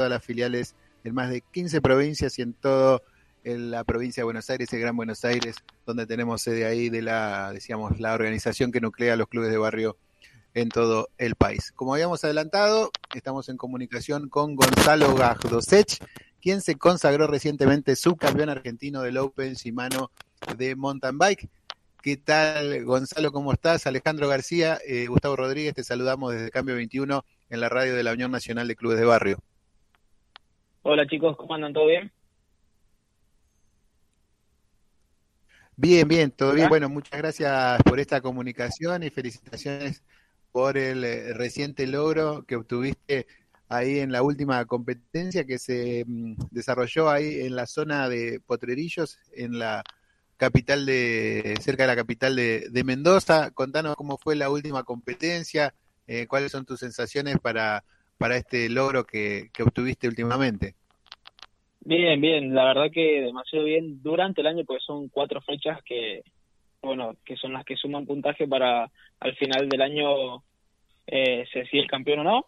todas las filiales en más de 15 provincias y en todo la provincia de Buenos Aires, el Gran Buenos Aires, donde tenemos sede ahí de la, decíamos, la organización que nuclea los clubes de barrio en todo el país. Como habíamos adelantado, estamos en comunicación con Gonzalo Gardosech, quien se consagró recientemente subcampeón argentino del Open Shimano de mountain bike. ¿Qué tal, Gonzalo? ¿Cómo estás? Alejandro García, eh, Gustavo Rodríguez, te saludamos desde Cambio 21 en la radio de la Unión Nacional de Clubes de Barrio. Hola chicos, ¿cómo andan? ¿Todo bien? Bien, bien, todo bien. Bueno, muchas gracias por esta comunicación y felicitaciones por el eh, reciente logro que obtuviste ahí en la última competencia que se mm, desarrolló ahí en la zona de Potrerillos, en la capital de, cerca de la capital de, Mendoza. Contanos cómo fue la última competencia, eh, cuáles son tus sensaciones para, para este logro que, obtuviste últimamente. Bien, bien, la verdad que demasiado bien durante el año, porque son cuatro fechas que, bueno, que son las que suman puntaje para al final del año eh, se decide el campeón o no.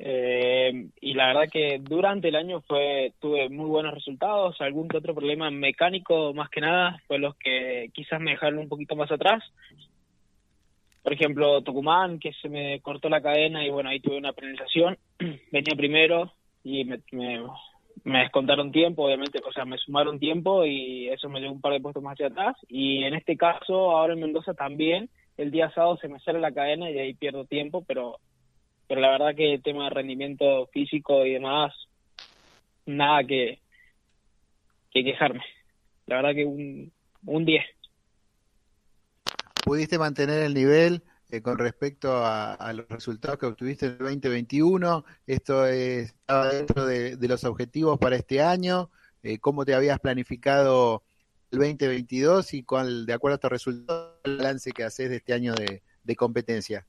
Eh, y la verdad que durante el año fue tuve muy buenos resultados, algún otro problema mecánico más que nada fue los que quizás me dejaron un poquito más atrás. Por ejemplo, Tucumán, que se me cortó la cadena y bueno, ahí tuve una penalización, venía primero y me, me, descontaron tiempo, obviamente, o sea, me sumaron tiempo y eso me dio un par de puestos más hacia atrás. Y en este caso, ahora en Mendoza también, el día sábado se me sale la cadena y ahí pierdo tiempo, pero pero la verdad que el tema de rendimiento físico y demás, nada que, que quejarme. La verdad que un, un 10. ¿Pudiste mantener el nivel eh, con respecto a, los resultados que obtuviste en el 2021? ¿Esto estaba dentro de, los objetivos para este año? Eh, ¿Cómo te habías planificado el 2022 y cuál, de acuerdo a estos resultados, el balance que haces de este año de competencia?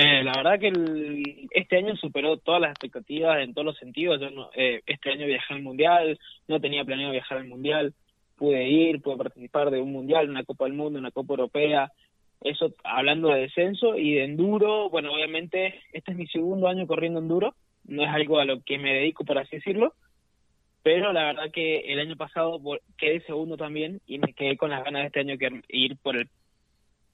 Eh, la verdad que este año superó todas las expectativas en todos los sentidos. Yo eh, este año viajé al Mundial, no tenía planeado viajar al Mundial, pude ir, pude participar de un Mundial, una Copa del Mundo, una Copa Europea. Eso hablando de descenso y de enduro, bueno, obviamente este es mi segundo año corriendo enduro, no es algo a lo que me dedico, por así decirlo, pero la verdad que el año pasado quedé segundo también y me quedé con las ganas de este año que ir por el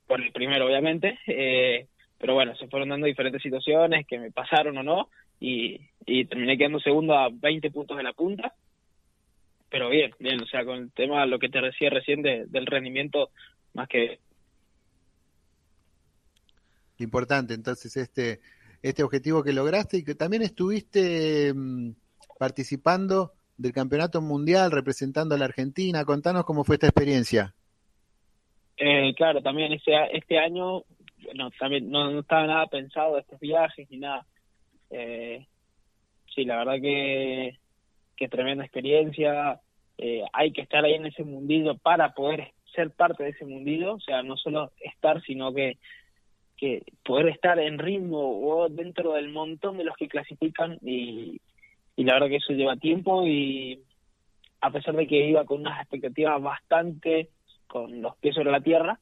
por el primero, obviamente. Eh, pero bueno, se fueron dando diferentes situaciones que me pasaron o no, y, terminé quedando segundo a 20 puntos de la punta. Pero bien, bien, o sea, con el tema, lo que te decía recién del rendimiento, más que... Importante, entonces, este, este objetivo que lograste y que también estuviste mm, participando del campeonato mundial representando a la Argentina. Contanos cómo fue esta experiencia. Eh, claro, también este, este año no, también no, estaba nada pensado de estos viajes ni nada. Eh, sí, la verdad que, que tremenda experiencia. Eh, hay que estar ahí en ese mundillo para poder ser parte de ese mundillo, o sea, no solo estar, sino que, que poder estar en ritmo o dentro del montón de los que clasifican y, la verdad que eso lleva tiempo y a pesar de que iba con unas expectativas bastante con los pies sobre la tierra,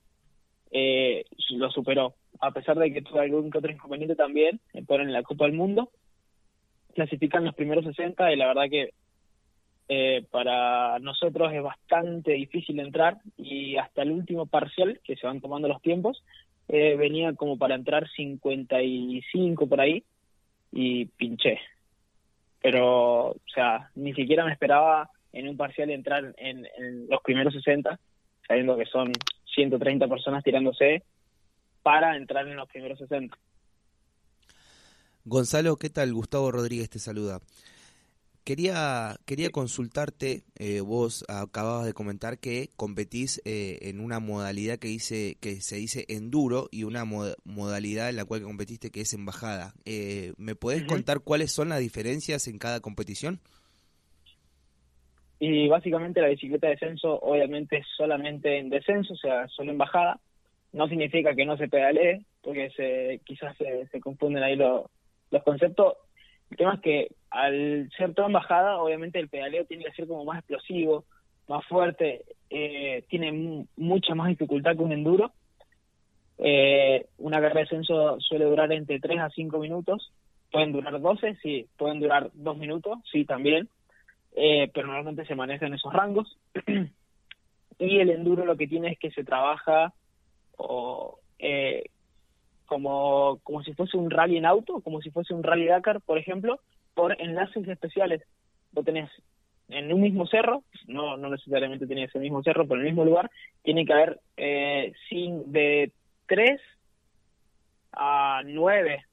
eh, lo superó. A pesar de que tuvo algún que otro inconveniente también, eh, en la Copa del Mundo, clasifican los primeros 60 y la verdad que eh, para nosotros es bastante difícil entrar y hasta el último parcial, que se van tomando los tiempos, eh, venía como para entrar 55 por ahí y pinché. Pero, o sea, ni siquiera me esperaba en un parcial entrar en, en los primeros 60, sabiendo que son 130 personas tirándose para entrar en los primeros 60. Gonzalo, ¿qué tal? Gustavo Rodríguez te saluda. Quería, quería consultarte, eh, vos acababas de comentar que competís eh, en una modalidad que, dice, que se dice enduro y una modalidad en la cual competiste que es embajada. Eh, ¿Me podés contar cuáles son las diferencias en cada competición? Y básicamente la bicicleta de descenso obviamente es solamente en descenso, o sea, solo en bajada. No significa que no se pedalee, porque se, quizás se, confunden ahí los conceptos. El tema es que al ser todo en bajada, obviamente el pedaleo tiene que ser como más explosivo, más fuerte, eh, tiene mucha más dificultad que un enduro. Eh, una carrera de descenso suele durar entre 3 a 5 minutos pueden durar 12, sí, pueden durar dos minutos, sí, también, eh, pero normalmente se manejan esos rangos. y el enduro lo que tiene es que se trabaja o, eh, como, como si fuese un rally en auto, como si fuese un rally Dakar, por ejemplo, por enlaces especiales. Vos tenés en un mismo cerro, no, no necesariamente tiene ese mismo cerro, pero en el mismo lugar, tiene que haber eh, sin, de 3 a 9,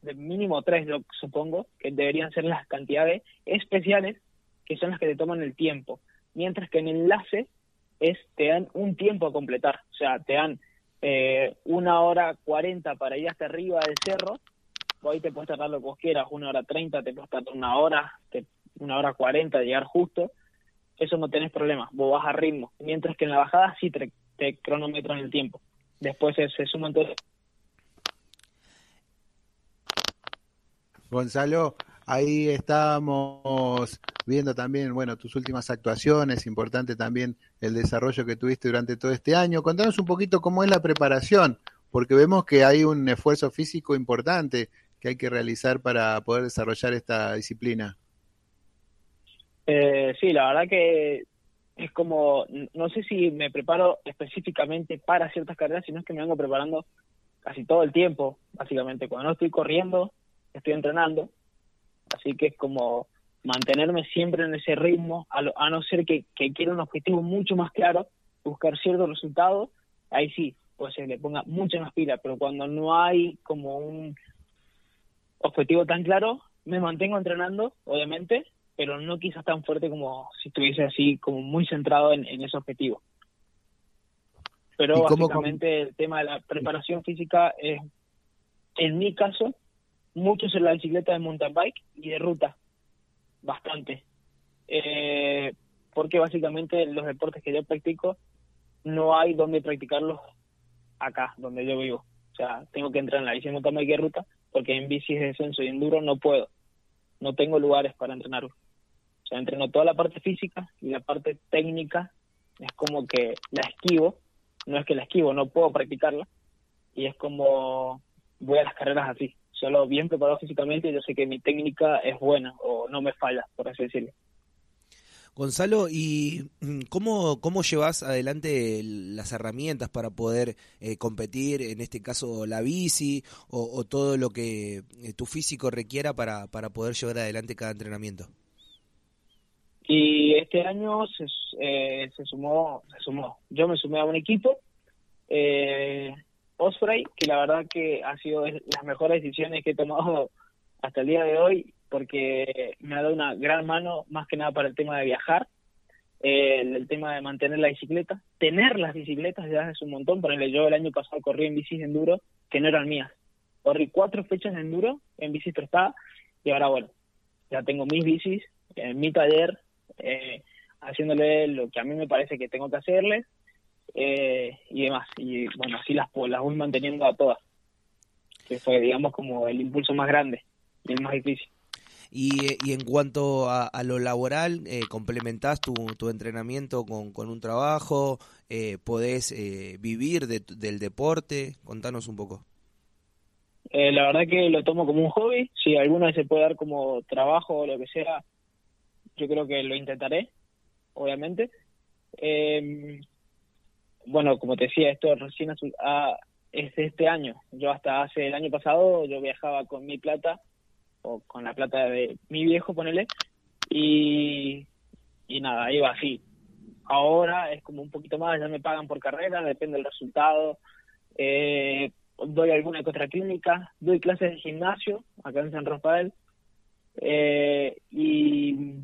de mínimo 3, yo supongo, que deberían ser las cantidades especiales que son las que te toman el tiempo. Mientras que en enlace es te dan un tiempo a completar, o sea, te dan eh, una hora cuarenta para ir hasta arriba del cerro, ahí te puedes tardar lo que vos quieras, una hora treinta, te puedes tardar una hora, una hora cuarenta, llegar justo, eso no tenés problema, vos vas a ritmo, mientras que en la bajada sí te, te cronometran el tiempo, después se, se suman todos. Gonzalo, ahí estamos viendo también, bueno, tus últimas actuaciones, importante también el desarrollo que tuviste durante todo este año. Contanos un poquito cómo es la preparación, porque vemos que hay un esfuerzo físico importante que hay que realizar para poder desarrollar esta disciplina. Eh, sí, la verdad que es como, no sé si me preparo específicamente para ciertas carreras, sino es que me vengo preparando casi todo el tiempo, básicamente. Cuando no estoy corriendo, estoy entrenando. Así que es como mantenerme siempre en ese ritmo, a, no ser que, que, quiera un objetivo mucho más claro, buscar ciertos resultados, ahí sí, pues se le ponga mucha más pila, pero cuando no hay como un objetivo tan claro, me mantengo entrenando, obviamente, pero no quizás tan fuerte como si estuviese así, como muy centrado en, ese objetivo. Pero básicamente el tema de la preparación física es, en mi caso, mucho en la bicicleta de mountain bike y de ruta bastante. Eh, porque básicamente los deportes que yo practico no hay donde practicarlos acá, donde yo vivo. O sea, tengo que entrar en la bici de mountain bike ruta porque en bicis de descenso y enduro no puedo. No tengo lugares para entrenarlo. O sea, entreno toda la parte física y la parte técnica es como que la esquivo. No es que la esquivo, no puedo practicarla. Y es como voy a las carreras así solo bien preparado físicamente, yo sé que mi técnica es buena o no me falla, por así decirlo. Gonzalo, ¿y mm, cómo, cómo llevas adelante las herramientas para poder eh, competir, en este caso la bici o, todo lo que eh, tu físico requiera para, para poder llevar adelante cada entrenamiento? Y este año se, eh, se sumó, se sumó. Yo me sumé a un equipo, eh, Osprey, que la verdad que ha sido las mejores decisiones que he tomado hasta el día de hoy, porque me ha dado una gran mano, más que nada para el tema de viajar, el, tema de mantener la bicicleta, tener las bicicletas ya es un montón, ponele yo el año pasado corrí en bicis de enduro que no eran mías, corrí cuatro fechas de enduro en bicis prestada y ahora bueno, ya tengo mis bicis en mi taller, eh, haciéndole lo que a mí me parece que tengo que hacerle eh, y demás. Y bueno, así las, las voy manteniendo a todas, que fue, digamos, como el impulso más grande y el más difícil. Y, y en cuanto a, lo laboral, eh, ¿complementás tu, tu entrenamiento con, con un trabajo? Eh, ¿Podés eh, vivir del deporte? Contanos un poco. Eh, la verdad que lo tomo como un hobby. Si alguna vez se puede dar como trabajo o lo que sea, yo creo que lo intentaré, obviamente. Bueno, como te decía, esto recién a, es este año. Yo hasta hace el año pasado yo viajaba con mi plata o con la plata de mi viejo, ponele, y, y nada, iba así. Ahora es como un poquito más, ya me pagan por carrera, depende del resultado. Eh, doy alguna que otra clínica, doy clases de gimnasio acá en San Rafael eh, y,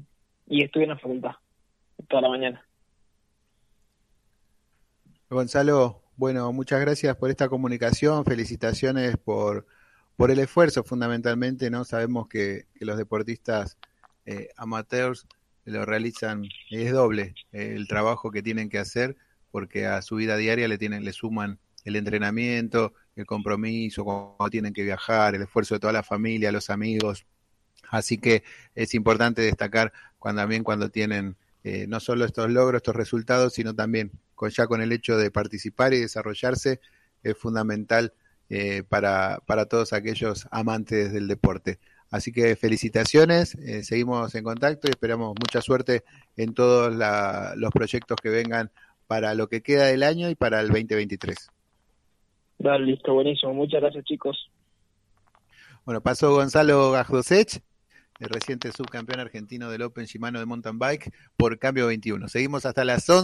y estuve en la facultad toda la mañana. Gonzalo, bueno, muchas gracias por esta comunicación, felicitaciones por, por el esfuerzo fundamentalmente, ¿no? Sabemos que, los deportistas eh, amateurs lo realizan, es doble eh, el trabajo que tienen que hacer, porque a su vida diaria le tienen, le suman el entrenamiento, el compromiso, cuando tienen que viajar, el esfuerzo de toda la familia, los amigos. Así que es importante destacar cuando también cuando tienen eh, no solo estos logros, estos resultados, sino también con, ya con el hecho de participar y desarrollarse, es fundamental eh, para, para todos aquellos amantes del deporte. Así que felicitaciones, eh, seguimos en contacto y esperamos mucha suerte en todos la, los proyectos que vengan para lo que queda del año y para el 2023. Dale, listo, buenísimo. Muchas gracias, chicos. Bueno, pasó Gonzalo Gajdosech, el reciente subcampeón argentino del Open Shimano de mountain bike, por cambio 21. Seguimos hasta las 11.